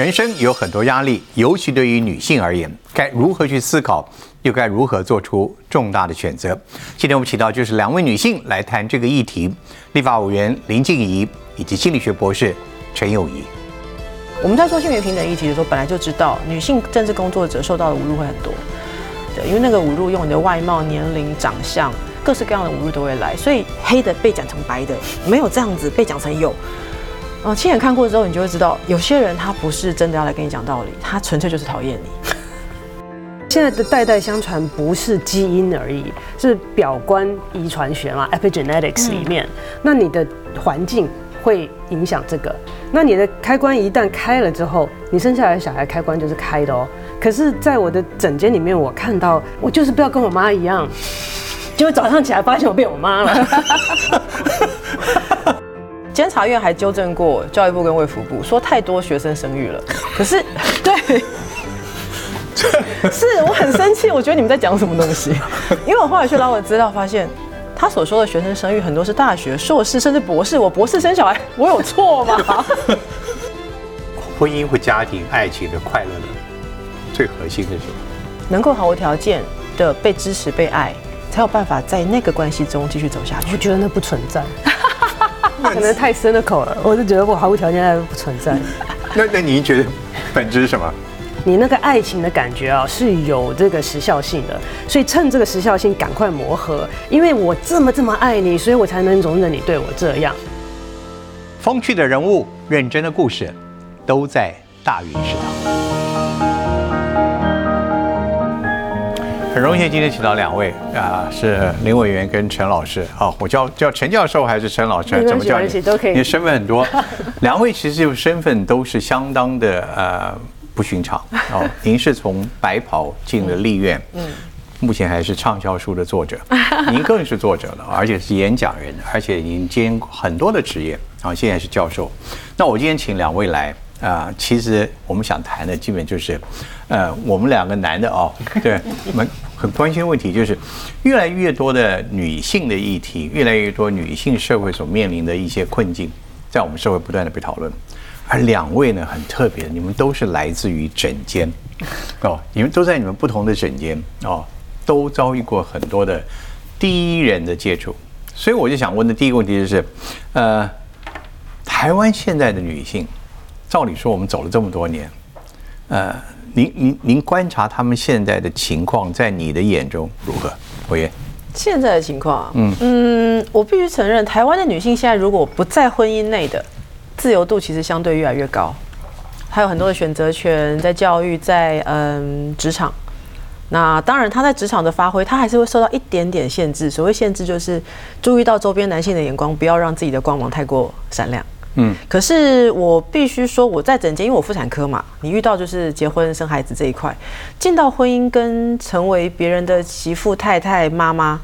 人生有很多压力，尤其对于女性而言，该如何去思考，又该如何做出重大的选择？今天我们请到就是两位女性来谈这个议题：立法委员林静怡以及心理学博士陈友谊。我们在做性别平等议题的时候，本来就知道女性政治工作者受到的侮辱会很多，对，因为那个侮辱用你的外貌、年龄、长相，各式各样的侮辱都会来，所以黑的被讲成白的，没有这样子被讲成有。啊，亲眼看过之后，你就会知道，有些人他不是真的要来跟你讲道理，他纯粹就是讨厌你。现在的代代相传不是基因而已，是表观遗传学嘛，epigenetics 里面。那你的环境会影响这个。那你的开关一旦开了之后，你生下来的小孩开关就是开的哦。可是，在我的诊间里面，我看到我就是不要跟我妈一样，结果早上起来发现我变我妈了。监察院还纠正过教育部跟卫福部，说太多学生生育了。可是，对，是我很生气，我觉得你们在讲什么东西？因为我后来去捞了资料，发现他所说的学生生育很多是大学、硕士甚至博士。我博士生小孩，我有错吗？婚姻或家庭、爱情的快乐的最核心是什么？能够毫无条件的被支持、被爱，才有办法在那个关系中继续走下去。我觉得那不存在。可能太深的口了，我就觉得我毫无条件爱不存在。那那您觉得本质是什么？你那个爱情的感觉啊，是有这个时效性的，所以趁这个时效性赶快磨合，因为我这么这么爱你，所以我才能容忍你对我这样。风趣的人物，认真的故事，都在大云食堂。很荣幸今天请到两位啊，是林委员跟陈老师。好，我叫叫陈教授还是陈老师？怎么叫你？都可以。你身份很多，两位其实就身份都是相当的呃不寻常哦。您是从白袍进了立院，嗯，目前还是畅销书的作者，您更是作者了，而且是演讲人，而且您兼很多的职业啊，现在是教授。那我今天请两位来啊，其实我们想谈的基本就是，呃，我们两个男的哦，对，我们。很关心问题就是，越来越多的女性的议题，越来越多女性社会所面临的一些困境，在我们社会不断的被讨论。而两位呢，很特别，你们都是来自于诊间，哦，你们都在你们不同的诊间哦，都遭遇过很多的第一人的接触。所以我就想问的第一个问题就是，呃，台湾现在的女性，照理说我们走了这么多年，呃。您您您观察他们现在的情况，在你的眼中如何？侯爷，现在的情况，嗯嗯，我必须承认，台湾的女性现在如果不在婚姻内的自由度，其实相对越来越高，还有很多的选择权，在教育，在嗯职场。那当然，她在职场的发挥，她还是会受到一点点限制。所谓限制，就是注意到周边男性的眼光，不要让自己的光芒太过闪亮。嗯，可是我必须说，我在整间，因为我妇产科嘛，你遇到就是结婚生孩子这一块，进到婚姻跟成为别人的媳妇、太太、妈妈，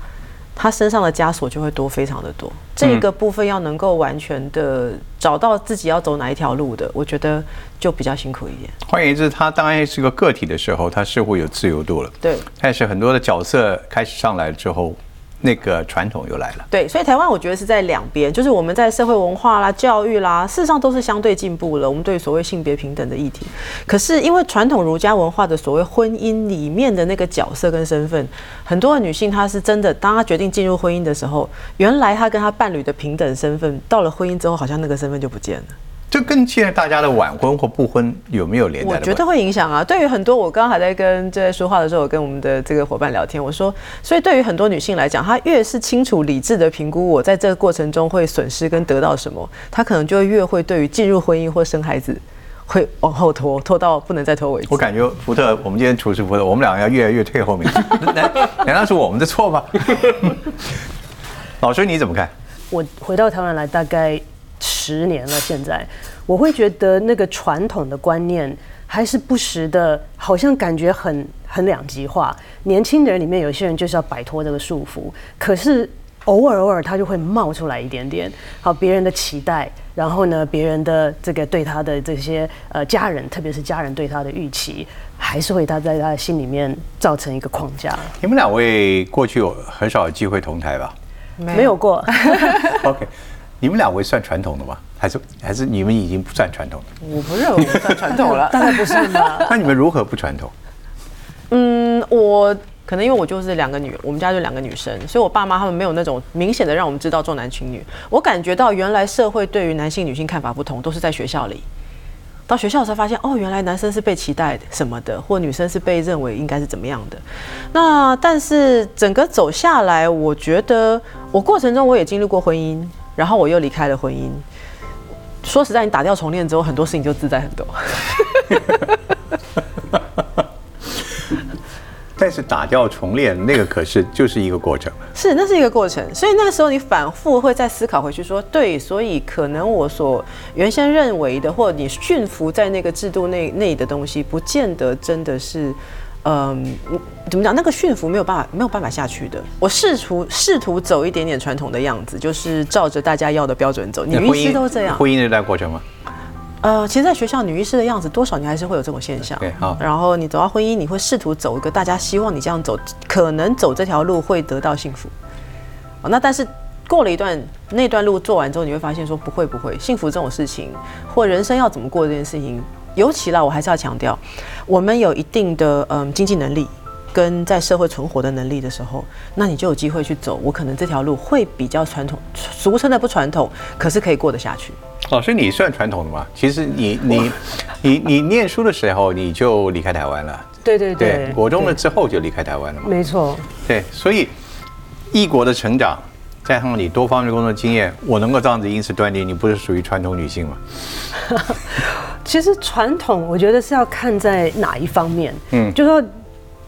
她身上的枷锁就会多非常的多。这个部分要能够完全的找到自己要走哪一条路的，我觉得就比较辛苦一点。换言之，他当然是个个体的时候，他似乎有自由度了。对，但是很多的角色开始上来之后。那个传统又来了，对，所以台湾我觉得是在两边，就是我们在社会文化啦、教育啦，事实上都是相对进步了。我们对所谓性别平等的议题，可是因为传统儒家文化的所谓婚姻里面的那个角色跟身份，很多的女性她是真的，当她决定进入婚姻的时候，原来她跟她伴侣的平等身份，到了婚姻之后，好像那个身份就不见了。这跟现在大家的晚婚或不婚有没有连带？我觉得会影响啊。对于很多，我刚刚还在跟在说话的时候，我跟我们的这个伙伴聊天，我说，所以对于很多女性来讲，她越是清楚理智的评估我在这个过程中会损失跟得到什么，她可能就越会对于进入婚姻或生孩子会往后拖，拖到不能再拖为止。我感觉福特，我们今天处事福特，我们两个要越来越退后面，难难道是我们的错吗？老师你怎么看？我回到台湾来大概。十年了，现在我会觉得那个传统的观念还是不时的，好像感觉很很两极化。年轻人里面有些人就是要摆脱这个束缚，可是偶尔偶尔他就会冒出来一点点，好别人的期待，然后呢，别人的这个对他的这些呃家人，特别是家人对他的预期，还是会他在他的心里面造成一个框架。你们两位过去有很少有机会同台吧？没有过。OK。你们两位算传统的吗？还是还是你们已经不算传统了？我不认为我算传统了。当然不算吧。那你们如何不传统？嗯，我可能因为我就是两个女，我们家就两个女生，所以我爸妈他们没有那种明显的让我们知道重男轻女。我感觉到原来社会对于男性女性看法不同，都是在学校里。到学校才发现，哦，原来男生是被期待的什么的，或女生是被认为应该是怎么样的。那但是整个走下来，我觉得我过程中我也经历过婚姻，然后我又离开了婚姻。说实在，你打掉重练之后，很多事情就自在很多。但是打掉重练那个可是就是一个过程，是，那是一个过程，所以那个时候你反复会再思考回去，说对，所以可能我所原先认为的，或者你驯服在那个制度内内的东西，不见得真的是，嗯，怎么讲？那个驯服没有办法，没有办法下去的。我试图试图走一点点传统的样子，就是照着大家要的标准走。女医师都这样，婚姻那段过程吗？呃，其实，在学校女医师的样子，多少你还是会有这种现象。对，好。然后你走到婚姻，你会试图走一个大家希望你这样走，可能走这条路会得到幸福。哦，那但是过了一段那段路做完之后，你会发现说不会不会，幸福这种事情或人生要怎么过这件事情，尤其啦，我还是要强调，我们有一定的嗯经济能力跟在社会存活的能力的时候，那你就有机会去走。我可能这条路会比较传统，俗称的不传统，可是可以过得下去。老师，你算传统的吗？其实你你你你念书的时候你就离开台湾了，对对对，国中了之后就离开台湾了嘛。没错，对，所以异国的成长，加上你多方面工作经验，我能够这样子因此断定你不是属于传统女性吗？其实传统，我觉得是要看在哪一方面，嗯，就说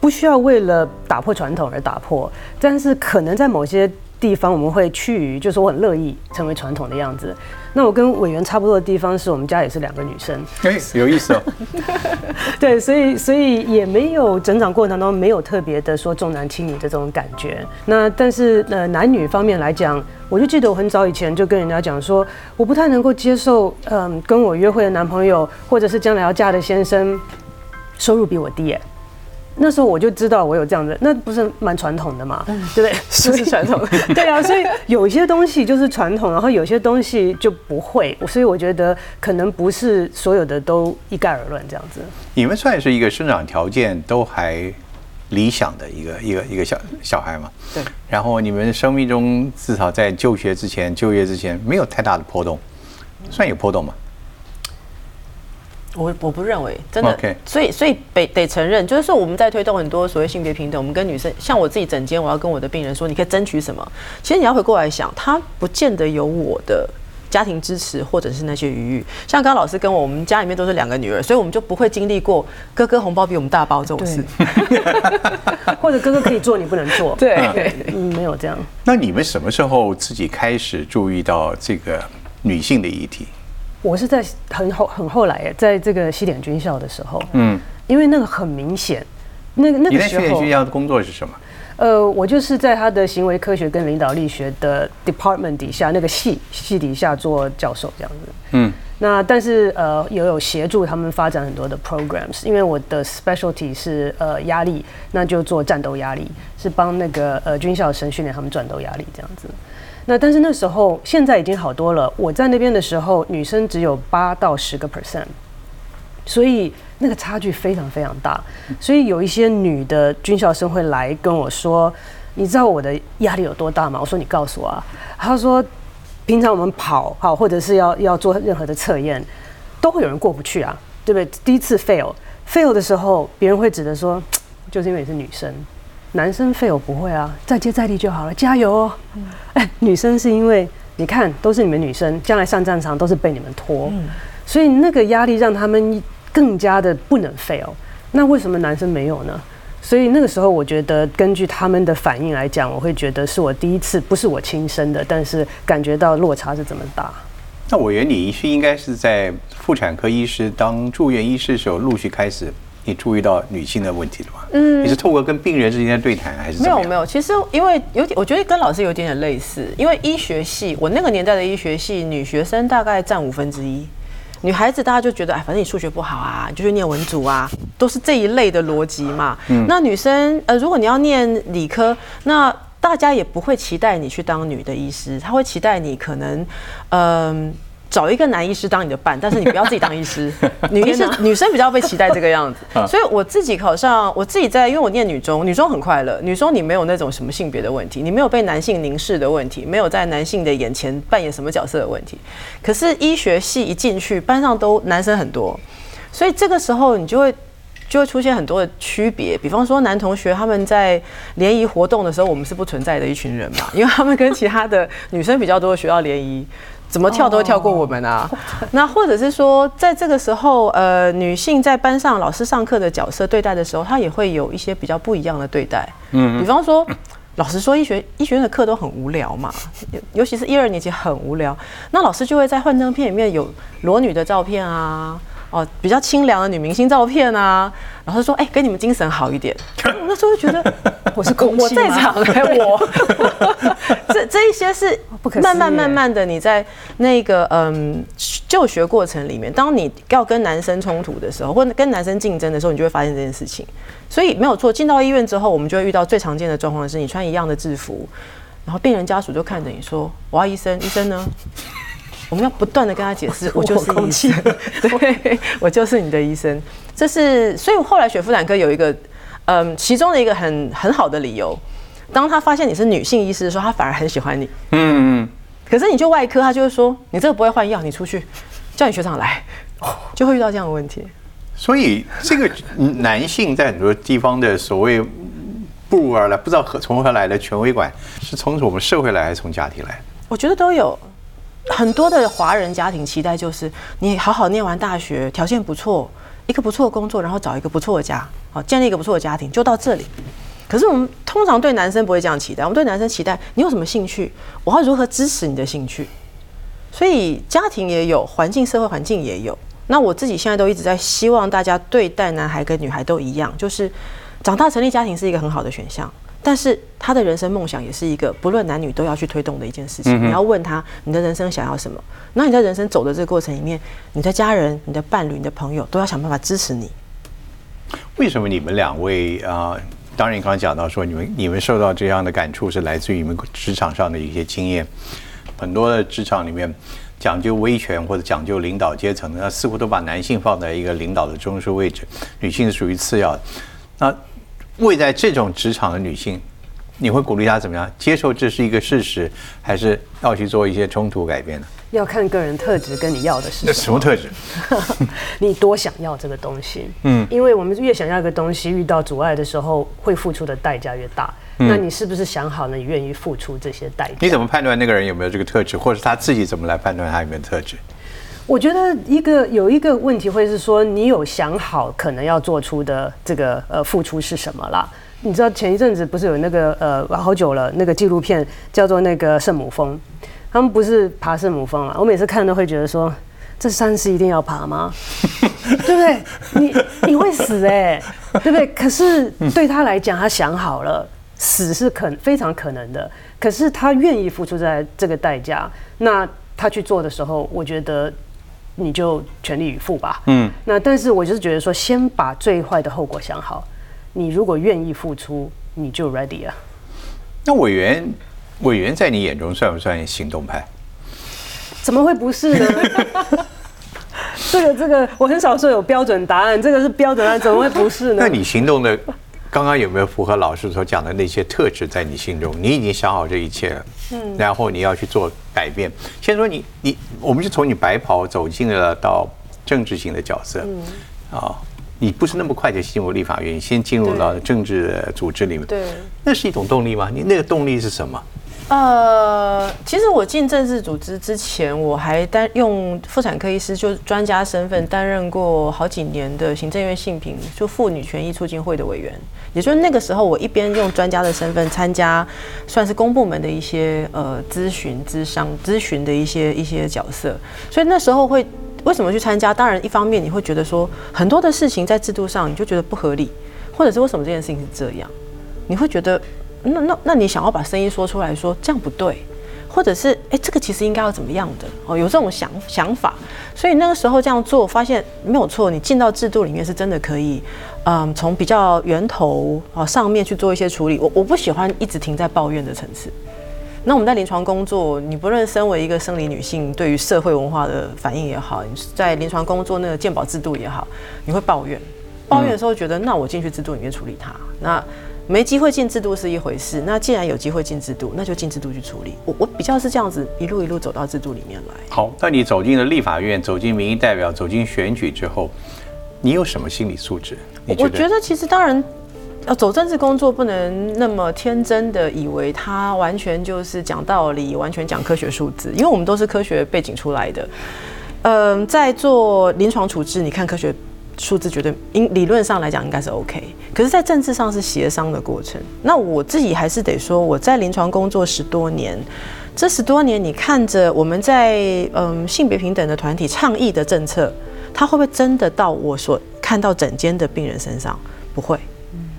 不需要为了打破传统而打破，但是可能在某些地方我们会趋于，就是我很乐意成为传统的样子。那我跟委员差不多的地方是我们家也是两个女生，哎，有意思哦。对，所以所以也没有成长过程当中没有特别的说重男轻女的这种感觉。那但是呃男女方面来讲，我就记得我很早以前就跟人家讲说，我不太能够接受，嗯，跟我约会的男朋友或者是将来要嫁的先生，收入比我低。那时候我就知道我有这样的，那不是蛮传统的嘛，对不对？是传统，对啊，所以有一些东西就是传统，然后有些东西就不会，所以我觉得可能不是所有的都一概而论这样子。你们算是一个生长条件都还理想的一个一个一个小小孩嘛？对。然后你们生命中至少在就学之前、就业之前没有太大的波动，算有波动吗？我我不认为真的，所以所以得得承认，就是说我们在推动很多所谓性别平等，我们跟女生，像我自己整间，我要跟我的病人说，你可以争取什么？其实你要回过来想，他不见得有我的家庭支持，或者是那些余裕。像刚刚老师跟我，我们家里面都是两个女儿，所以我们就不会经历过哥哥红包比我们大包这种事，或者哥哥可以做你不能做，对，嗯，没有这样。那你们什么时候自己开始注意到这个女性的议题？我是在很后很后来，在这个西点军校的时候，嗯，因为那个很明显，那个那个时候，你在西点军校的工作是什么？呃，我就是在他的行为科学跟领导力学的 department 底下那个系系底下做教授这样子，嗯，那但是呃也有协助他们发展很多的 programs，因为我的 specialty 是呃压力，那就做战斗压力，是帮那个呃军校生训练他们战斗压力这样子。那但是那时候现在已经好多了。我在那边的时候，女生只有八到十个 percent，所以那个差距非常非常大。所以有一些女的军校生会来跟我说：“你知道我的压力有多大吗？”我说：“你告诉我啊。”他说：“平常我们跑好，或者是要要做任何的测验，都会有人过不去啊，对不对？第一次 fail fail 的时候，别人会指的说，就是因为你是女生。”男生废我不会啊，再接再厉就好了，加油哦！哎，女生是因为你看都是你们女生，将来上战场都是被你们拖，所以那个压力让他们更加的不能废哦。那为什么男生没有呢？所以那个时候我觉得，根据他们的反应来讲，我会觉得是我第一次，不是我亲生的，但是感觉到落差是这么大。那我原理是应该是在妇产科医师当住院医师的时候陆续开始。你注意到女性的问题了吗？嗯，你是透过跟病人之间的对谈，还是没有没有？其实因为有点，我觉得跟老师有点点类似。因为医学系，我那个年代的医学系，女学生大概占五分之一，女孩子大家就觉得，哎，反正你数学不好啊，你就去念文组啊，都是这一类的逻辑嘛。嗯，那女生，呃，如果你要念理科，那大家也不会期待你去当女的医师，他会期待你可能，嗯。找一个男医师当你的伴，但是你不要自己当医师。女医师 女生比较被期待这个样子，所以我自己考上，我自己在，因为我念女中，女中很快乐。女中你没有那种什么性别的问题，你没有被男性凝视的问题，没有在男性的眼前扮演什么角色的问题。可是医学系一进去，班上都男生很多，所以这个时候你就会就会出现很多的区别。比方说男同学他们在联谊活动的时候，我们是不存在的一群人嘛，因为他们跟其他的女生比较多的学校联谊。怎么跳都会跳过我们啊！那或者是说，在这个时候，呃，女性在班上老师上课的角色对待的时候，她也会有一些比较不一样的对待。嗯，比方说，老实说医学医学院的课都很无聊嘛，尤其是一二年级很无聊，那老师就会在幻灯片里面有裸女的照片啊。哦，比较清凉的女明星照片啊，老师说，哎，给你们精神好一点。我 那时候就觉得我是空气我在场，我 这这一些是慢慢慢慢的，你在那个嗯就学过程里面，当你要跟男生冲突的时候，或者跟男生竞争的时候，你就会发现这件事情。所以没有错，进到医院之后，我们就会遇到最常见的状况是，你穿一样的制服，然后病人家属就看着你说，我要医生，医生呢？我们要不断的跟他解释，我就是医生，对，我就是你的医生。这是，所以后来雪夫兰科有一个，嗯，其中的一个很很好的理由，当他发现你是女性医师的时候，他反而很喜欢你。嗯嗯。可是你就外科，他就会说你这个不会换药，你出去，叫你学长来，就会遇到这样的问题。所以这个男性在很多地方的所谓步入而来，不知道何从何来的权威感，是从我们社会来，还是从家庭来？我觉得都有。很多的华人家庭期待就是你好好念完大学，条件不错，一个不错的工作，然后找一个不错的家，好建立一个不错的家庭，就到这里。可是我们通常对男生不会这样期待，我们对男生期待你有什么兴趣，我要如何支持你的兴趣。所以家庭也有，环境社会环境也有。那我自己现在都一直在希望大家对待男孩跟女孩都一样，就是长大成立家庭是一个很好的选项。但是他的人生梦想也是一个不论男女都要去推动的一件事情。你要问他你的人生想要什么？那你在人生走的这个过程里面，你的家人、你的伴侣、你的朋友都要想办法支持你。为什么你们两位啊？当然，你刚刚讲到说你们你们受到这样的感触是来自于你们职场上的一些经验。很多的职场里面讲究威权或者讲究领导阶层，那似乎都把男性放在一个领导的中枢位置，女性是属于次要的。那位在这种职场的女性，你会鼓励她怎么样接受这是一个事实，还是要去做一些冲突改变呢？要看个人特质跟你要的是那什么特质？你多想要这个东西？嗯，因为我们越想要一个东西，遇到阻碍的时候，会付出的代价越大。那你是不是想好了，你愿意付出这些代价？你怎么判断那个人有没有这个特质，或者他自己怎么来判断他有没有特质？我觉得一个有一个问题会是说，你有想好可能要做出的这个呃付出是什么啦？你知道前一阵子不是有那个呃好久了那个纪录片叫做那个圣母峰，他们不是爬圣母峰啊？我每次看都会觉得说，这山是一定要爬吗？对不对？你你会死哎，对不对？可是对他来讲，他想好了，死是可非常可能的，可是他愿意付出在这个代价，那他去做的时候，我觉得。你就全力以赴吧。嗯，那但是我就是觉得说，先把最坏的后果想好。你如果愿意付出，你就 ready 啊。那委员，委员在你眼中算不算行动派？怎么会不是呢？这 个这个，我很少说有标准答案。这个是标准答案，怎么会不是呢？那你行动的？刚刚有没有符合老师所讲的那些特质在你心中？你已经想好这一切了，嗯，然后你要去做改变。先说你，你，我们就从你白袍走进了到政治性的角色，嗯，啊，你不是那么快就进入立法院，先进入了政治组织里面，对，那是一种动力吗？你那个动力是什么？呃，其实我进政治组织之前，我还担用妇产科医师就专家身份担任过好几年的行政院性平就妇女权益促进会的委员，也就是那个时候，我一边用专家的身份参加，算是公部门的一些呃咨询、咨商、咨询的一些一些角色，所以那时候会为什么去参加？当然，一方面你会觉得说很多的事情在制度上你就觉得不合理，或者是为什么这件事情是这样，你会觉得。那那那你想要把声音说出来说这样不对，或者是哎，这个其实应该要怎么样的哦，有这种想想法，所以那个时候这样做，发现没有错，你进到制度里面是真的可以，嗯，从比较源头啊上面去做一些处理。我我不喜欢一直停在抱怨的层次。那我们在临床工作，你不论身为一个生理女性，对于社会文化的反应也好，你在临床工作那个鉴保制度也好，你会抱怨，抱怨的时候觉得，那我进去制度里面处理它，那。没机会进制度是一回事，那既然有机会进制度，那就进制度去处理。我我比较是这样子一路一路走到制度里面来。好，那你走进了立法院，走进民意代表，走进选举之后，你有什么心理素质？我觉得其实当然要走政治工作，不能那么天真的以为他完全就是讲道理，完全讲科学数字，因为我们都是科学背景出来的。嗯，在做临床处置，你看科学。数字绝对，应理论上来讲应该是 OK，可是，在政治上是协商的过程。那我自己还是得说，我在临床工作十多年，这十多年，你看着我们在嗯性别平等的团体倡议的政策，它会不会真的到我所看到整间的病人身上？不会。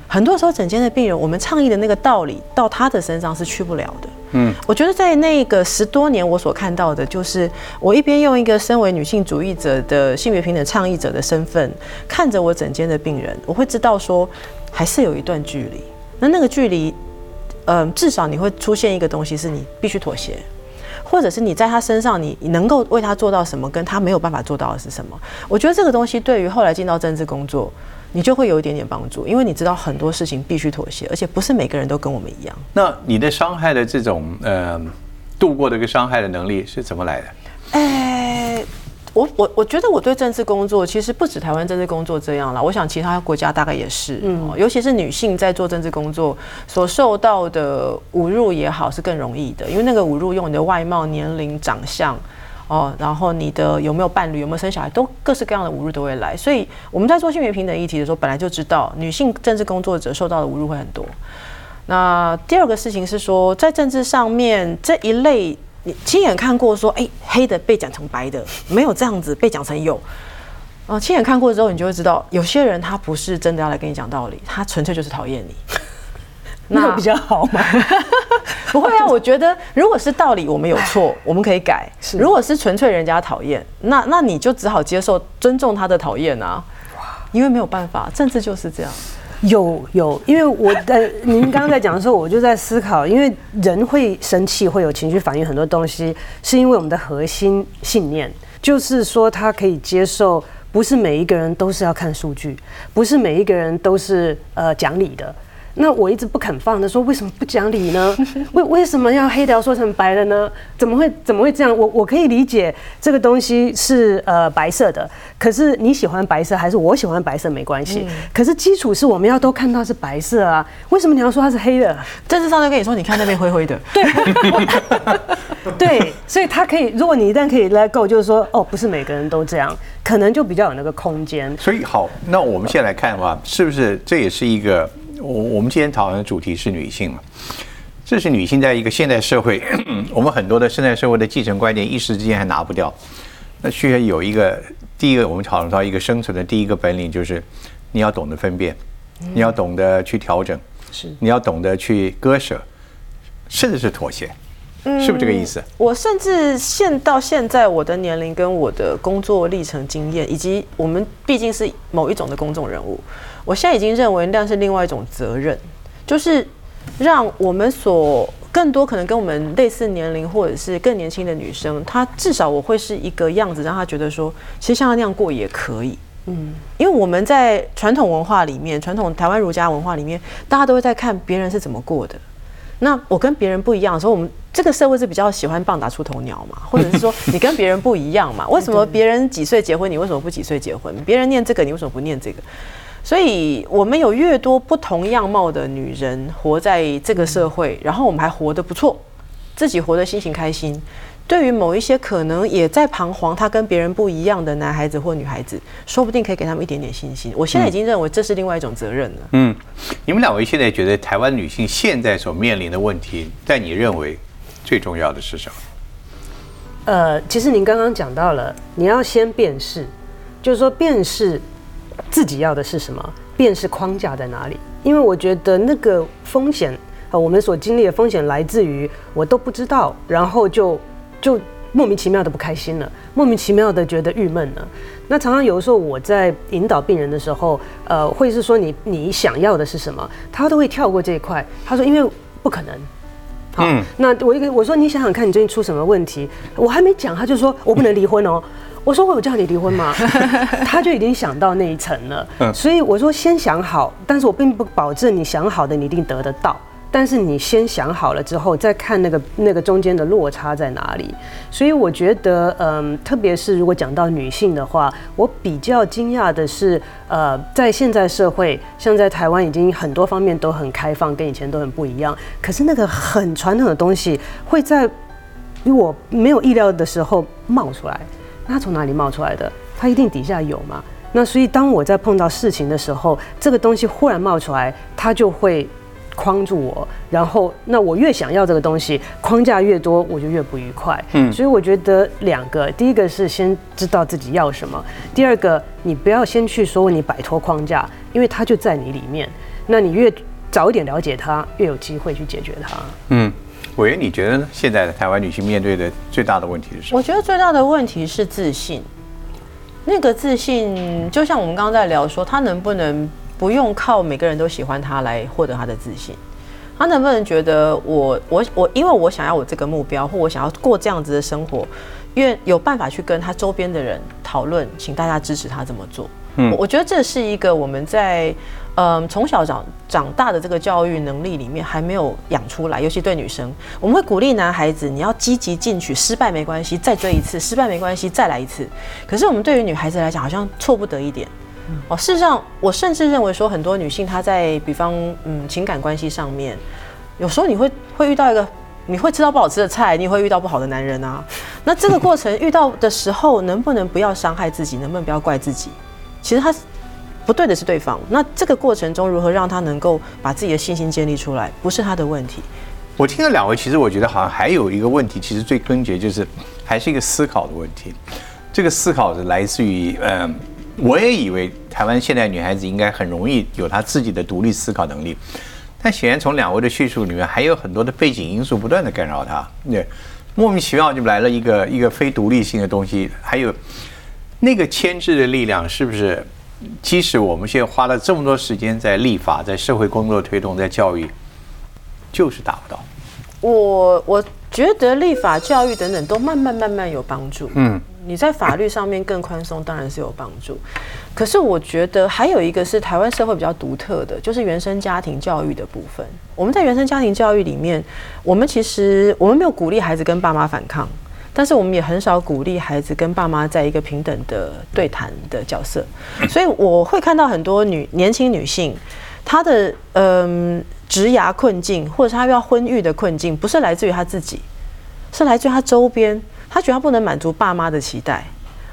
很多时候，整间的病人，我们倡议的那个道理，到他的身上是去不了的。嗯，我觉得在那个十多年，我所看到的，就是我一边用一个身为女性主义者的性别平等倡议者的身份，看着我整间的病人，我会知道说，还是有一段距离。那那个距离，嗯，至少你会出现一个东西，是你必须妥协，或者是你在他身上，你能够为他做到什么，跟他没有办法做到的是什么？我觉得这个东西对于后来进到政治工作。你就会有一点点帮助，因为你知道很多事情必须妥协，而且不是每个人都跟我们一样。那你的伤害的这种呃度过这个伤害的能力是怎么来的？哎，我我我觉得我对政治工作其实不止台湾政治工作这样了，我想其他国家大概也是，嗯，尤其是女性在做政治工作所受到的侮辱也好是更容易的，因为那个侮辱用你的外貌、年龄、长相。哦，然后你的有没有伴侣，有没有生小孩，都各式各样的侮辱都会来。所以我们在做性别平等议题的时候，本来就知道女性政治工作者受到的侮辱会很多。那第二个事情是说，在政治上面这一类，你亲眼看过说，哎，黑的被讲成白的，没有这样子被讲成有。啊，亲眼看过之后，你就会知道，有些人他不是真的要来跟你讲道理，他纯粹就是讨厌你。那比较好吗？不会啊，我觉得如果是道理，我们有错，我们可以改；如果是纯粹人家讨厌，那那你就只好接受、尊重他的讨厌啊。因为没有办法，政治就是这样。有有，因为我在您刚刚在讲的时候，我就在思考，因为人会生气，会有情绪反应，很多东西是因为我们的核心信念，就是说他可以接受，不是每一个人都是要看数据，不是每一个人都是呃讲理的。那我一直不肯放的，说为什么不讲理呢？为为什么要黑的要说成白的呢？怎么会怎么会这样？我我可以理解这个东西是呃白色的，可是你喜欢白色还是我喜欢白色没关系。可是基础是我们要都看到是白色啊，为什么你要说它是黑的？政治上就跟你说，你看那边灰灰的。对，对，所以他可以，如果你一旦可以 let go，就是说哦，不是每个人都这样，可能就比较有那个空间。所以好，那我们现在来看的话，是不是这也是一个？我我们今天讨论的主题是女性嘛？这是女性在一个现代社会，我们很多的现代社会的继承观念一时之间还拿不掉。那需要有一个第一个，我们讨论到一个生存的第一个本领，就是你要懂得分辨，你要懂得去调整，是你要懂得去割舍，甚至是妥协，是不是这个意思？我甚至现到现在，我的年龄跟我的工作历程经验，以及我们毕竟是某一种的公众人物。我现在已经认为那是另外一种责任，就是让我们所更多可能跟我们类似年龄或者是更年轻的女生，她至少我会是一个样子，让她觉得说，其实像她那样过也可以。嗯，因为我们在传统文化里面，传统台湾儒家文化里面，大家都会在看别人是怎么过的。那我跟别人不一样的时候，我们这个社会是比较喜欢棒打出头鸟嘛，或者是说你跟别人不一样嘛？为什么别人几岁结婚，你为什么不几岁结婚？别人念这个，你为什么不念这个？所以，我们有越多不同样貌的女人活在这个社会，然后我们还活得不错，自己活得心情开心。对于某一些可能也在彷徨，他跟别人不一样的男孩子或女孩子，说不定可以给他们一点点信心。我现在已经认为这是另外一种责任了。嗯，你们两位现在觉得台湾女性现在所面临的问题，在你认为最重要的是什么？呃，其实您刚刚讲到了，你要先辨识，就是说辨识。自己要的是什么？便是框架在哪里？因为我觉得那个风险呃，我们所经历的风险来自于我都不知道，然后就就莫名其妙的不开心了，莫名其妙的觉得郁闷了。那常常有的时候我在引导病人的时候，呃，会是说你你想要的是什么，他都会跳过这一块。他说因为不可能。好，那我一个我说你想想看你最近出什么问题，我还没讲，他就说我不能离婚哦。我说我有叫你离婚吗？他就已经想到那一层了。嗯，所以我说先想好，但是我并不保证你想好的你一定得得到。但是你先想好了之后，再看那个那个中间的落差在哪里。所以我觉得，嗯，特别是如果讲到女性的话，我比较惊讶的是，呃，在现在社会，像在台湾已经很多方面都很开放，跟以前都很不一样。可是那个很传统的东西会在我没有意料的时候冒出来。那从哪里冒出来的？它一定底下有嘛？那所以当我在碰到事情的时候，这个东西忽然冒出来，它就会。框住我，然后那我越想要这个东西，框架越多，我就越不愉快。嗯，所以我觉得两个，第一个是先知道自己要什么，第二个你不要先去说你摆脱框架，因为它就在你里面。那你越早一点了解它，越有机会去解决它。嗯，委员，你觉得呢？现在的台湾女性面对的最大的问题是什么？我觉得最大的问题是自信。那个自信，就像我们刚刚在聊说，她能不能？不用靠每个人都喜欢她来获得她的自信，她能不能觉得我我我，因为我想要我这个目标，或我想要过这样子的生活，愿有办法去跟她周边的人讨论，请大家支持她这么做。嗯，我觉得这是一个我们在嗯从小长长大的这个教育能力里面还没有养出来，尤其对女生，我们会鼓励男孩子你要积极进取，失败没关系，再追一次，失败没关系，再来一次。可是我们对于女孩子来讲，好像错不得一点。哦，事实上，我甚至认为说，很多女性她在比方嗯情感关系上面，有时候你会会遇到一个，你会吃到不好吃的菜，你会遇到不好的男人啊。那这个过程遇到的时候，能不能不要伤害自己，能不能不要怪自己？其实他不对的是对方。那这个过程中，如何让他能够把自己的信心建立出来，不是他的问题。我听了两位，其实我觉得好像还有一个问题，其实最根结就是还是一个思考的问题。这个思考是来自于嗯。我也以为台湾现代女孩子应该很容易有她自己的独立思考能力，但显然从两位的叙述里面，还有很多的背景因素不断的干扰她。对，莫名其妙就来了一个一个非独立性的东西，还有那个牵制的力量，是不是？即使我们现在花了这么多时间在立法、在社会工作推动、在教育，就是达不到。我我觉得立法、教育等等都慢慢慢慢有帮助。嗯。你在法律上面更宽松，当然是有帮助。可是我觉得还有一个是台湾社会比较独特的，就是原生家庭教育的部分。我们在原生家庭教育里面，我们其实我们没有鼓励孩子跟爸妈反抗，但是我们也很少鼓励孩子跟爸妈在一个平等的对谈的角色。所以我会看到很多女年轻女性，她的嗯职涯困境，或者是她要婚育的困境，不是来自于她自己，是来自于她周边。她觉得她不能满足爸妈的期待，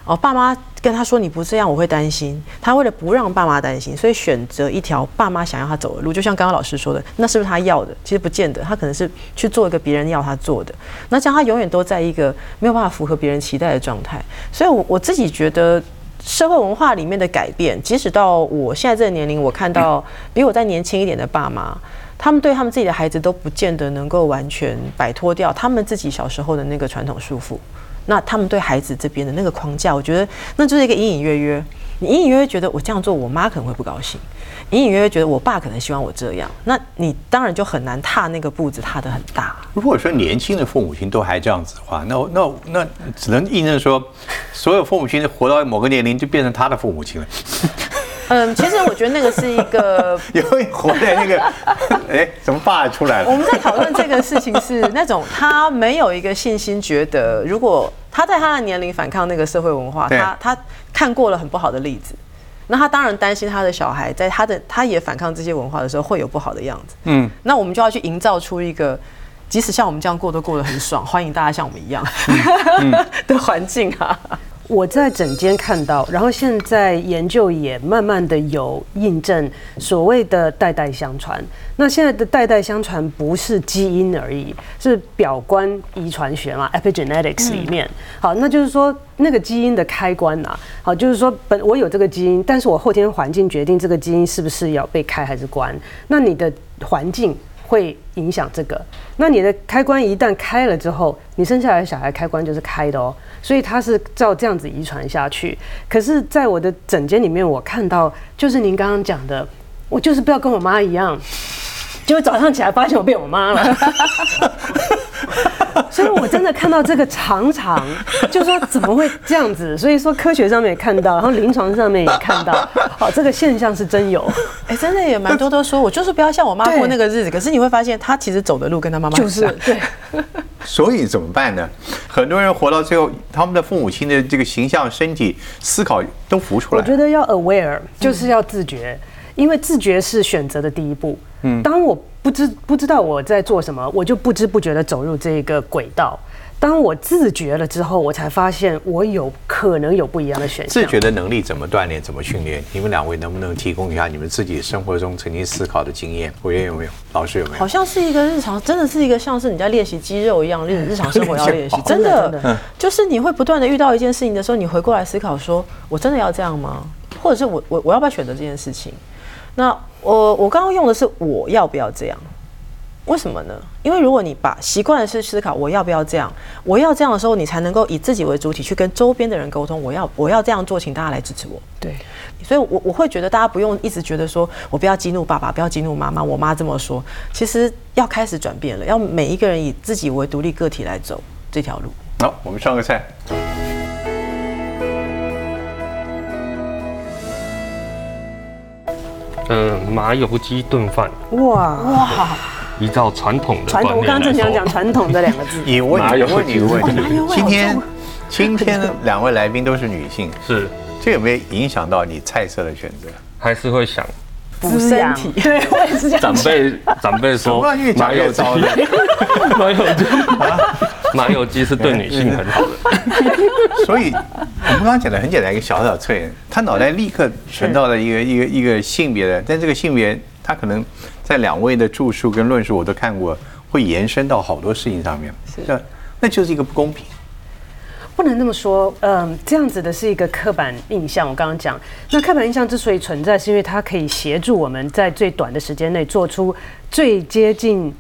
哦，爸妈跟他说你不这样我会担心。他为了不让爸妈担心，所以选择一条爸妈想要他走的路。就像刚刚老师说的，那是不是他要的？其实不见得，他可能是去做一个别人要他做的。那这样他永远都在一个没有办法符合别人期待的状态。所以，我我自己觉得社会文化里面的改变，即使到我现在这个年龄，我看到比我再年轻一点的爸妈。他们对他们自己的孩子都不见得能够完全摆脱掉他们自己小时候的那个传统束缚，那他们对孩子这边的那个框架，我觉得那就是一个隐隐约约，你隐隐约约觉得我这样做，我妈可能会不高兴，隐隐约约觉得我爸可能希望我这样，那你当然就很难踏那个步子，踏得很大。如果说年轻的父母亲都还这样子的话，那那那只能印证说，所有父母亲活到某个年龄就变成他的父母亲了。嗯，其实我觉得那个是一个，有活在那个，哎，怎么爸出来了？我们在讨论这个事情是那种他没有一个信心，觉得如果他在他的年龄反抗那个社会文化，他他看过了很不好的例子，那他当然担心他的小孩在他的他也反抗这些文化的时候会有不好的样子。嗯，那我们就要去营造出一个，即使像我们这样过都过得很爽，欢迎大家像我们一样 的环境啊。我在整间看到，然后现在研究也慢慢的有印证，所谓的代代相传。那现在的代代相传不是基因而已，是表观遗传学嘛，epigenetics 里面。好，那就是说那个基因的开关呐，好，就是说本我有这个基因，但是我后天环境决定这个基因是不是要被开还是关。那你的环境。会影响这个。那你的开关一旦开了之后，你生下来的小孩开关就是开的哦，所以它是照这样子遗传下去。可是，在我的诊间里面，我看到就是您刚刚讲的，我就是不要跟我妈一样，结果早上起来发现我变我妈了。所以我真的看到这个常常，就说怎么会这样子？所以说科学上面也看到，然后临床上面也看到，好，这个现象是真有。哎，真的也蛮多都说，我就是不要像我妈过那个日子。可是你会发现，她其实走的路跟她妈妈就是对。所以怎么办呢？很多人活到最后，他们的父母亲的这个形象、身体、思考都浮出来。我觉得要 aware，就是要自觉，因为自觉是选择的第一步。嗯，当我。不知不知道我在做什么，我就不知不觉的走入这个轨道。当我自觉了之后，我才发现我有可能有不一样的选择。自觉的能力怎么锻炼？怎么训练？你们两位能不能提供一下你们自己生活中曾经思考的经验？我也有没有？老师有没有？好像是一个日常，真的是一个像是你在练习肌肉一样，日日常生活要练习。真的，就是你会不断的遇到一件事情的时候，你回过来思考，说我真的要这样吗？或者是我我我要不要选择这件事情？那我我刚刚用的是我要不要这样？为什么呢？因为如果你把习惯的是思考我要不要这样，我要这样的时候，你才能够以自己为主体去跟周边的人沟通。我要我要这样做，请大家来支持我。对，所以，我我会觉得大家不用一直觉得说我不要激怒爸爸，不要激怒妈妈。我妈这么说，其实要开始转变了，要每一个人以自己为独立个体来走这条路。好，我们上个菜。嗯，麻油鸡炖饭。哇哇！依照传统的传统，我刚刚正想讲传统这两个字。你问你问你问题，今天今天两位来宾都是女性，是这有没有影响到你菜色的选择？还是会想补身体？对，我也是这样。长辈长辈说，麻油鸡，麻油鸡，麻油鸡是对女性很好的。所以我们刚刚讲的很简单，一个小小测验，他脑袋立刻存到了一个一个一个性别的，但这个性别他可能。在两位的著述跟论述我都看过，会延伸到好多事情上面，那那就是一个不公平，不能那么说。嗯，这样子的是一个刻板印象。我刚刚讲，那刻板印象之所以存在，是因为它可以协助我们在最短的时间内做出最接近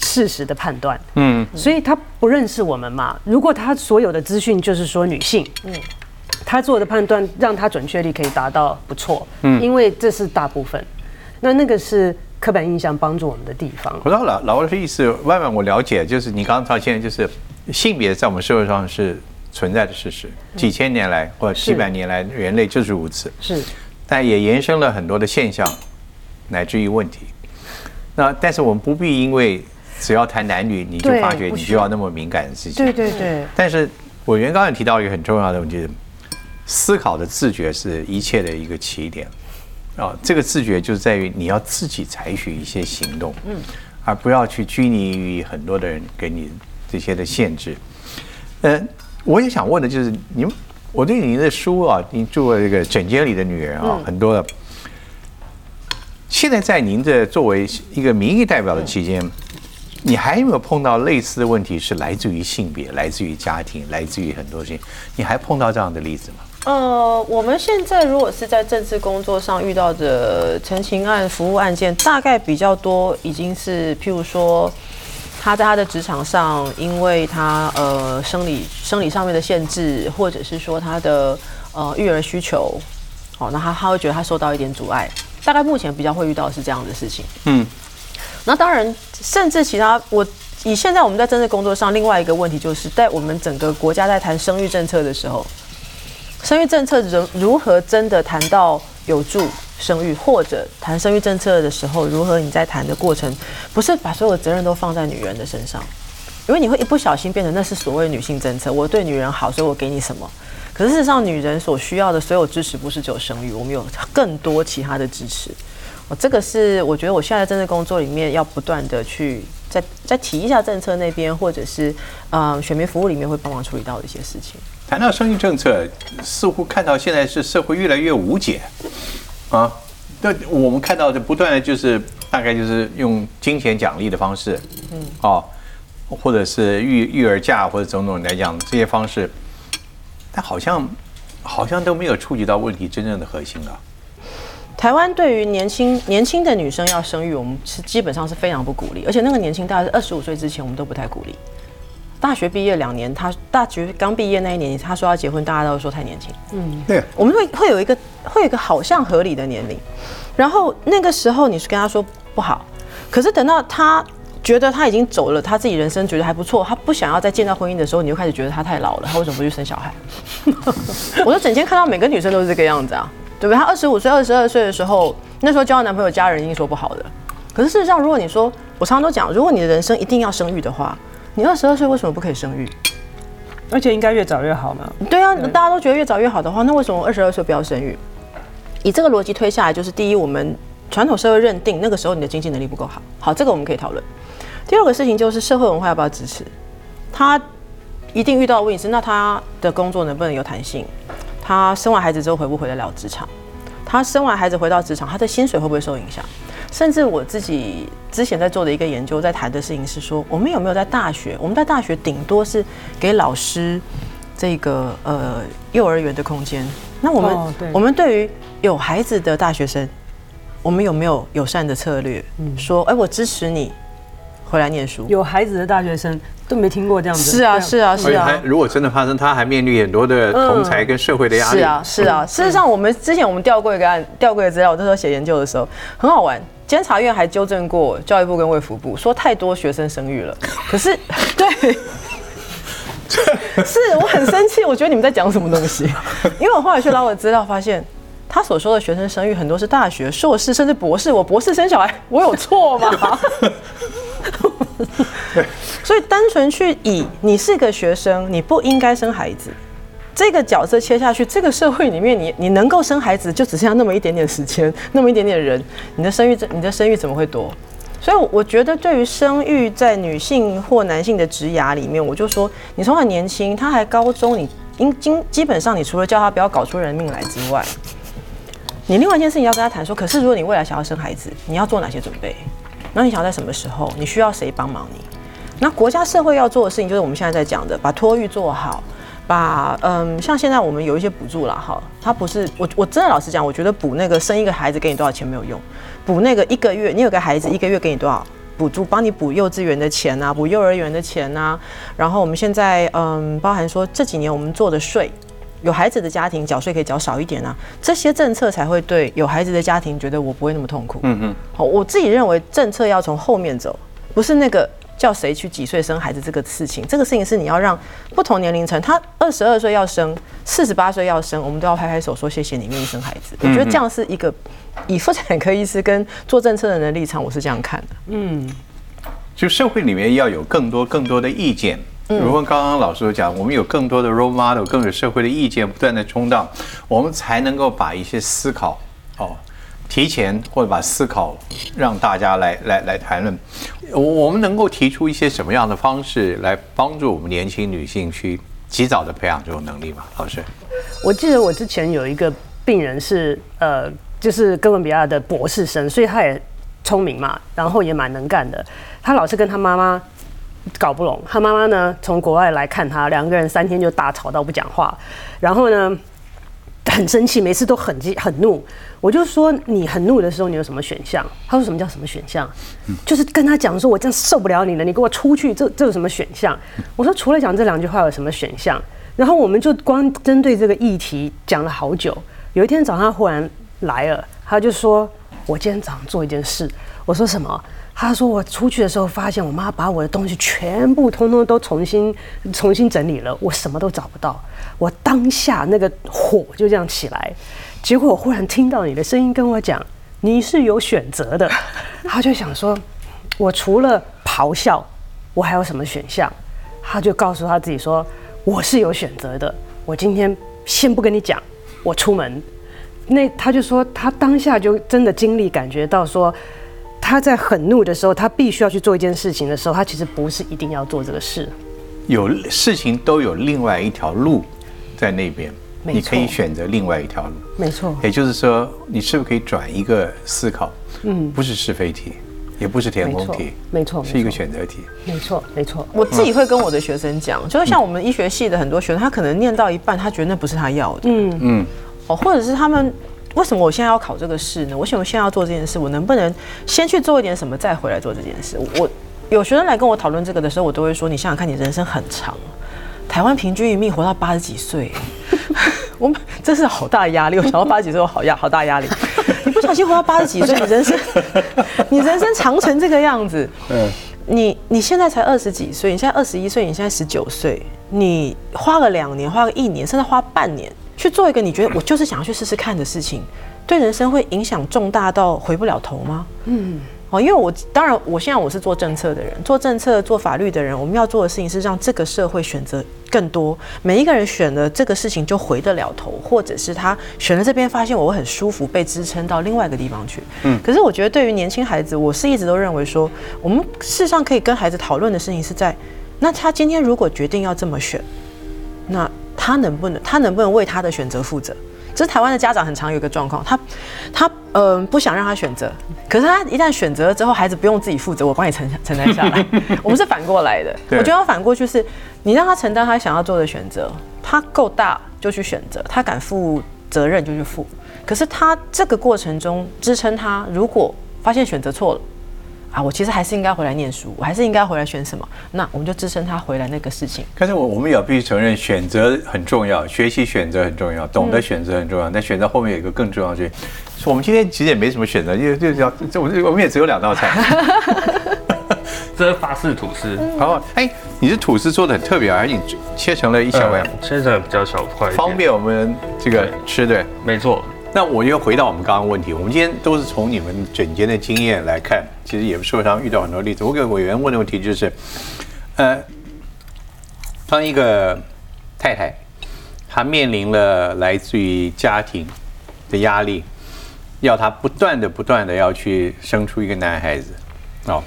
事实的判断。嗯，所以他不认识我们嘛？如果他所有的资讯就是说女性，嗯，他做的判断让他准确率可以达到不错。嗯，因为这是大部分。那那个是。刻板印象帮助我们的地方。我知道老老师意思，外面我了解，就是你刚刚到现在就是性别在我们社会上是存在的事实，几千年来或者几百年来，人类就是如此。是，但也延伸了很多的现象，乃至于问题。那但是我们不必因为只要谈男女，你就发觉你就要那么敏感的事情。对对对。但是我原刚才提到一个很重要的问题，思考的自觉是一切的一个起点。啊，这个自觉就是在于你要自己采取一些行动，嗯，而不要去拘泥于很多的人给你这些的限制。嗯，我也想问的就是，你们，我对您的书啊，您做这个整间里的女人啊，很多的。现在在您的作为一个民意代表的期间，你还有没有碰到类似的问题？是来自于性别，来自于家庭，来自于很多事情？你还碰到这样的例子吗？呃，我们现在如果是在政治工作上遇到的陈情案、服务案件，大概比较多，已经是譬如说，他在他的职场上，因为他呃生理生理上面的限制，或者是说他的呃育儿需求，哦，那他他会觉得他受到一点阻碍，大概目前比较会遇到是这样的事情。嗯，那当然，甚至其他我以现在我们在政治工作上，另外一个问题就是在我们整个国家在谈生育政策的时候。生育政策如如何真的谈到有助生育，或者谈生育政策的时候，如何你在谈的过程，不是把所有责任都放在女人的身上，因为你会一不小心变成那是所谓女性政策，我对女人好，所以我给你什么。可是事实上，女人所需要的所有支持，不是只有生育，我们有更多其他的支持。我这个是我觉得我现在政治工作里面要不断的去再再提一下政策那边，或者是呃选民服务里面会帮忙处理到的一些事情。谈到生育政策，似乎看到现在是社会越来越无解啊。那我们看到的不断的就是大概就是用金钱奖励的方式，嗯，哦，或者是育育儿假或者种种来讲这些方式，但好像好像都没有触及到问题真正的核心了。台湾对于年轻年轻的女生要生育，我们是基本上是非常不鼓励，而且那个年轻大概是二十五岁之前，我们都不太鼓励。大学毕业两年，他大学刚毕业那一年，他说要结婚，大家都说太年轻。嗯对，我们会会有一个会有一个好像合理的年龄，然后那个时候你是跟他说不好，可是等到他觉得他已经走了，他自己人生觉得还不错，他不想要再见到婚姻的时候，你就开始觉得他太老了，他为什么不去生小孩？我就整天看到每个女生都是这个样子啊，对不对？她二十五岁、二十二岁的时候，那时候交到男朋友，家人一定说不好的。可是事实上，如果你说，我常常都讲，如果你的人生一定要生育的话，你二十二岁为什么不可以生育？而且应该越早越好嘛。对啊，大家都觉得越早越好的话，那为什么二十二岁不要生育？以这个逻辑推下来，就是第一，我们传统社会认定那个时候你的经济能力不够好，好，这个我们可以讨论。第二个事情就是社会文化要不要支持？他一定遇到问题是，那他的工作能不能有弹性？他生完孩子之后回不回得了职场？他生完孩子回到职场，他的薪水会不会受影响？甚至我自己之前在做的一个研究，在谈的事情是说，我们有没有在大学？我们在大学顶多是给老师这个呃幼儿园的空间。那我们、哦我们对于有孩子的大学生，我们有没有友善的策略？说，哎、我支持你回来念书。有孩子的大学生都没听过这样子。是啊，是啊，是而且还啊。如果真的发生，他还面临很多的同才跟社会的压力。是啊，是啊。事实上，我们之前我们调过一个案，调过一个资料，我那时候写研究的时候很好玩。监察院还纠正过教育部跟卫福部，说太多学生生育了。可是，对，是我很生气，我觉得你们在讲什么东西？因为我后来去捞了资料，发现他所说的学生生育很多是大学、硕士甚至博士。我博士生小孩，我有错吗？所以单纯去以你是个学生，你不应该生孩子。这个角色切下去，这个社会里面你，你能够生孩子，就只剩下那么一点点时间，那么一点点人，你的生育，你的生育怎么会多？所以我觉得，对于生育在女性或男性的职涯里面，我就说，你从很年轻，他还高中，你应经基本上，你除了叫他不要搞出人命来之外，你另外一件事情要跟他谈说，可是如果你未来想要生孩子，你要做哪些准备？然后你想要在什么时候？你需要谁帮忙你？那国家社会要做的事情，就是我们现在在讲的，把托育做好，把嗯，像现在我们有一些补助啦，哈，它不是我我真的老实讲，我觉得补那个生一个孩子给你多少钱没有用，补那个一个月你有个孩子一个月给你多少补助，帮你补幼稚园的钱啊，补幼儿园的钱啊，然后我们现在嗯，包含说这几年我们做的税。有孩子的家庭缴税可以缴少一点啊，这些政策才会对有孩子的家庭觉得我不会那么痛苦。嗯嗯，好，我自己认为政策要从后面走，不是那个叫谁去几岁生孩子这个事情，这个事情是你要让不同年龄层，他二十二岁要生，四十八岁要生，我们都要拍拍手说谢谢你愿意生孩子。我觉得这样是一个以妇产科医师跟做政策人的立场，我是这样看的。嗯就社会里面要有更多更多的意见。嗯如果刚刚老师有讲，我们有更多的 role model，更有社会的意见不断的冲荡，我们才能够把一些思考哦提前或者把思考让大家来来来谈论。我我们能够提出一些什么样的方式来帮助我们年轻女性去及早的培养这种能力吗？老师，我记得我之前有一个病人是呃，就是哥伦比亚的博士生，所以他也聪明嘛，然后也蛮能干的。他老是跟他妈妈搞不拢，他妈妈呢从国外来看他，两个人三天就大吵到不讲话，然后呢很生气，每次都很激很怒。我就说你很怒的时候，你有什么选项？他说什么叫什么选项？就是跟他讲说，我这样受不了你了，你给我出去，这这有什么选项？我说除了讲这两句话，有什么选项？然后我们就光针对这个议题讲了好久。有一天早上他忽然来了，他就说：“我今天早上做一件事。”我说什么？他说我出去的时候发现我妈把我的东西全部通通都重新重新整理了，我什么都找不到。我当下那个火就这样起来，结果我忽然听到你的声音跟我讲，你是有选择的。他就想说，我除了咆哮，我还有什么选项？他就告诉他自己说，我是有选择的。我今天先不跟你讲，我出门。那他就说，他当下就真的经历感觉到说，他在很怒的时候，他必须要去做一件事情的时候，他其实不是一定要做这个事。有事情都有另外一条路在那边，你可以选择另外一条路。没错，也就是说，你是不是可以转一个思考？嗯，不是是非题，也不是填空题，没错是一个选择题。没错，没错。我自己会跟我的学生讲，就是像我们医学系的很多学生，他可能念到一半，他觉得那不是他要的，嗯嗯，哦，或者是他们为什么我现在要考这个试呢？为什么现在要做这件事？我能不能先去做一点什么，再回来做这件事？我有学生来跟我讨论这个的时候，我都会说：你想想看，你人生很长，台湾平均一命活到八十几岁，我们这是好大压力。我想到八十几岁，我好压好大压力。你不小心活到八十几岁，你人生 你人生长成这个样子，嗯，你你现在才二十几岁，你现在二十一岁，你现在十九岁，你花个两年，花个一年，甚至花半年去做一个你觉得我就是想要去试试看的事情，对人生会影响重大到回不了头吗？嗯。哦，因为我当然，我现在我是做政策的人，做政策、做法律的人，我们要做的事情是让这个社会选择更多，每一个人选了这个事情就回得了头，或者是他选了这边，发现我会很舒服，被支撑到另外一个地方去。嗯，可是我觉得对于年轻孩子，我是一直都认为说，我们事实上可以跟孩子讨论的事情是在，那他今天如果决定要这么选，那他能不能，他能不能为他的选择负责？这是台湾的家长很常有一个状况，他他嗯不想让他选择，可是他一旦选择了之后，孩子不用自己负责，我帮你承承担下来。我们是反过来的，我觉得要反过去是，你让他承担他想要做的选择，他够大就去选择，他敢负责任就去负。可是他这个过程中支撑他，如果发现选择错了。啊，我其实还是应该回来念书，我还是应该回来选什么？那我们就支撑他回来那个事情。但是我我们也必须承认，选择很重要，学习选择很重要，懂得选择很重要。但选择后面有一个更重要的，就是我们今天其实也没什么选择，因为就是要这我我们也只有两道菜。这是法式吐司。好，哎，你是吐司做的很特别啊，而且切成了一小块，切成比较小块，方便我们这个吃对。没错。那我又回到我们刚刚问题，我们今天都是从你们整间的经验来看，其实也社会上遇到很多例子。我给委员问的问题就是，呃，当一个太太，她面临了来自于家庭的压力，要她不断的、不断的要去生出一个男孩子，哦，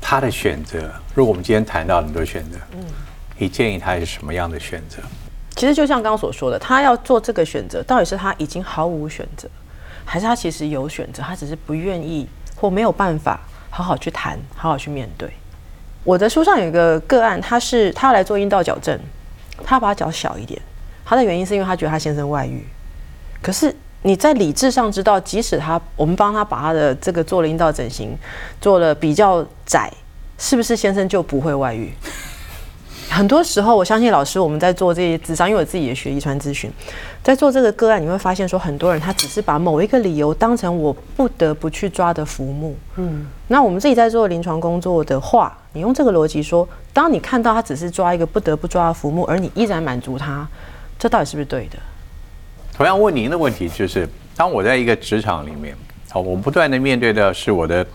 她的选择，如果我们今天谈到很多选择，嗯，你建议她是什么样的选择？其实就像刚刚所说的，他要做这个选择，到底是他已经毫无选择，还是他其实有选择，他只是不愿意或没有办法好好去谈，好好去面对。我的书上有一个个案，他是他要来做阴道矫正，他把脚小一点，他的原因是因为他觉得他先生外遇。可是你在理智上知道，即使他我们帮他把他的这个做了阴道整形，做了比较窄，是不是先生就不会外遇？很多时候，我相信老师，我们在做这些智商，因为我自己也学遗传咨询，在做这个个案，你会发现说，很多人他只是把某一个理由当成我不得不去抓的浮木。嗯，那我们自己在做临床工作的话，你用这个逻辑说，当你看到他只是抓一个不得不抓的浮木，而你依然满足他，这到底是不是对的？同样问您的问题就是，当我在一个职场里面，好，我不断的面对的是我的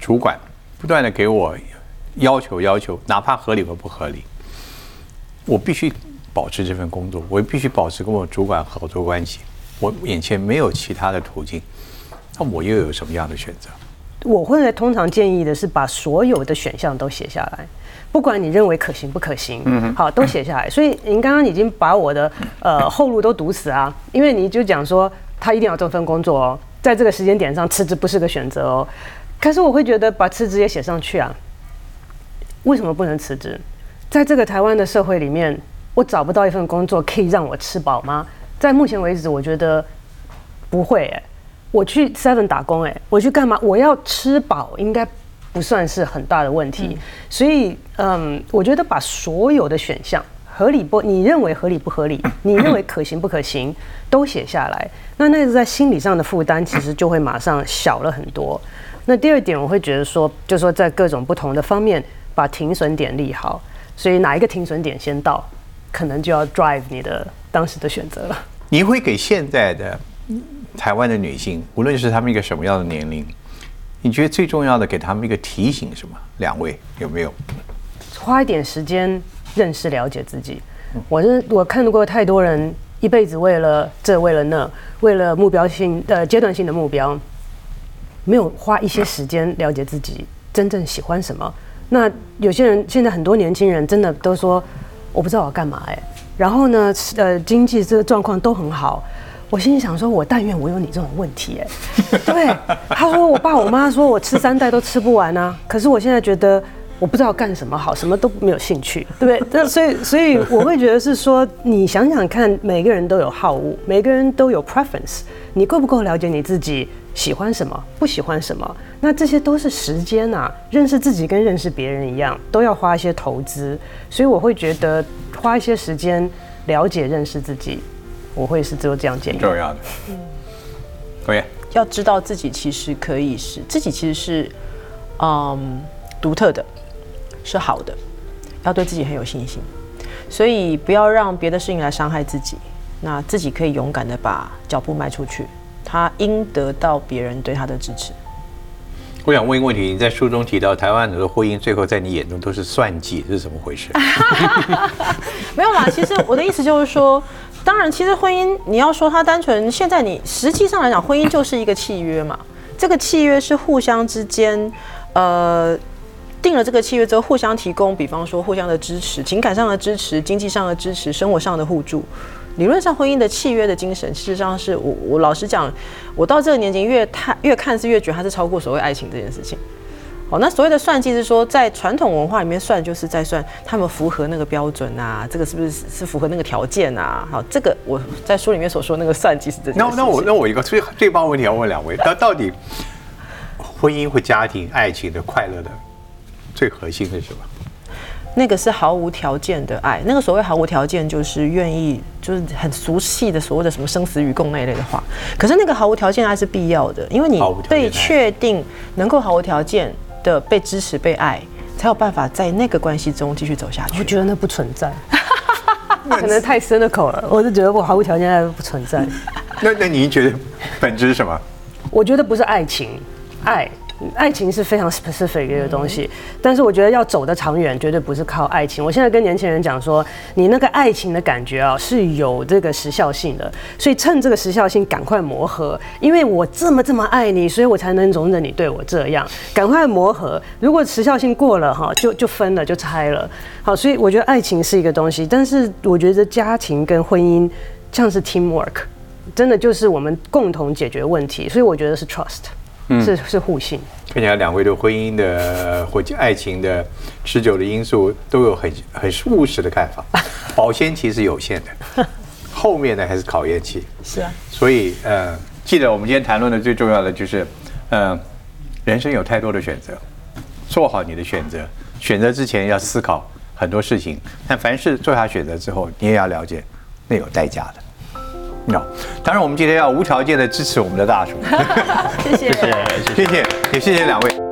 主管，不断的给我要求要求，哪怕合理和不合理。我必须保持这份工作，我必须保持跟我主管合作关系。我眼前没有其他的途径，那我又有什么样的选择？我会通常建议的是把所有的选项都写下来，不管你认为可行不可行，嗯，好，都写下来。所以您刚刚已经把我的呃后路都堵死啊，因为你就讲说他一定要这份工作哦，在这个时间点上辞职不是个选择哦。可是我会觉得把辞职也写上去啊，为什么不能辞职？在这个台湾的社会里面，我找不到一份工作可以让我吃饱吗？在目前为止，我觉得不会。哎，我去 Seven 打工，哎，我去干嘛？我要吃饱，应该不算是很大的问题。所以，嗯，我觉得把所有的选项合理不？你认为合理不合理？你认为可行不可行？都写下来。那那个在心理上的负担，其实就会马上小了很多。那第二点，我会觉得说，就说在各种不同的方面，把停损点立好。所以哪一个停损点先到，可能就要 drive 你的当时的选择了。你会给现在的台湾的女性，无论是她们一个什么样的年龄，你觉得最重要的给她们一个提醒什么？两位有没有？花一点时间认识了解自己。我是我看到过太多人一辈子为了这为了那，为了目标性的阶段性的目标，没有花一些时间了解自己真正喜欢什么。那有些人现在很多年轻人真的都说我不知道我要干嘛哎，然后呢，呃，经济这个状况都很好，我心里想说，我但愿我有你这种问题哎，对，他说我爸我妈说我吃三代都吃不完啊，可是我现在觉得我不知道干什么好，什么都没有兴趣，对不对？那所以，所以我会觉得是说，你想想看，每个人都有好恶，每个人都有 preference，你够不够了解你自己喜欢什么，不喜欢什么？那这些都是时间啊，认识自己跟认识别人一样，都要花一些投资。所以我会觉得花一些时间了解、认识自己，我会是只有这样建议。重要的。嗯，可以。要知道自己其实可以是自己，其实是嗯独特的，是好的，要对自己很有信心，所以不要让别的事情来伤害自己，那自己可以勇敢的把脚步迈出去，他应得到别人对他的支持。我想问一个问题，你在书中提到台湾很多婚姻最后在你眼中都是算计，这是怎么回事？没有啦，其实我的意思就是说。当然，其实婚姻你要说它单纯，现在你实际上来讲，婚姻就是一个契约嘛。这个契约是互相之间，呃，定了这个契约之后，互相提供，比方说互相的支持，情感上的支持，经济上的支持，生活上的互助。理论上，婚姻的契约的精神，事实上是我我老实讲，我到这个年纪越看越看是越觉得它是超过所谓爱情这件事情。哦，那所谓的算计是说，在传统文化里面算，就是在算他们符合那个标准啊，这个是不是是符合那个条件啊？好，这个我在书里面所说那个算计是这。那那我那我一个最最棒问题要问两位，那到底婚姻或家庭爱情的快乐的最核心是什么？那个是毫无条件的爱，那个所谓毫无条件就是愿意，就是很俗气的所谓的什么生死与共那一类的话。可是那个毫无条件爱是必要的，因为你被确定能够毫无条件。的被支持、被爱，才有办法在那个关系中继续走下去。我觉得那不存在，可能太深的口了。我是觉得我毫无条件爱不存在。那那您觉得本质是什么？我觉得不是爱情，爱。爱情是非常 specific 的东西，但是我觉得要走得长远，绝对不是靠爱情。我现在跟年轻人讲说，你那个爱情的感觉啊，是有这个时效性的，所以趁这个时效性赶快磨合。因为我这么这么爱你，所以我才能容忍你对我这样。赶快磨合，如果时效性过了哈，就就分了，就拆了。好，所以我觉得爱情是一个东西，但是我觉得家庭跟婚姻像是 teamwork，真的就是我们共同解决问题，所以我觉得是 trust。是是互信。看起来两位对婚姻的或者爱情的持久的因素都有很很务实的看法。保鲜期是有限的，后面呢还是考验期。是啊。所以呃，记得我们今天谈论的最重要的就是，嗯，人生有太多的选择，做好你的选择。选择之前要思考很多事情，但凡是做下选择之后，你也要了解那有代价的。no，当然我们今天要无条件的支持我们的大厨，谢谢，谢谢，谢谢，也谢谢两位。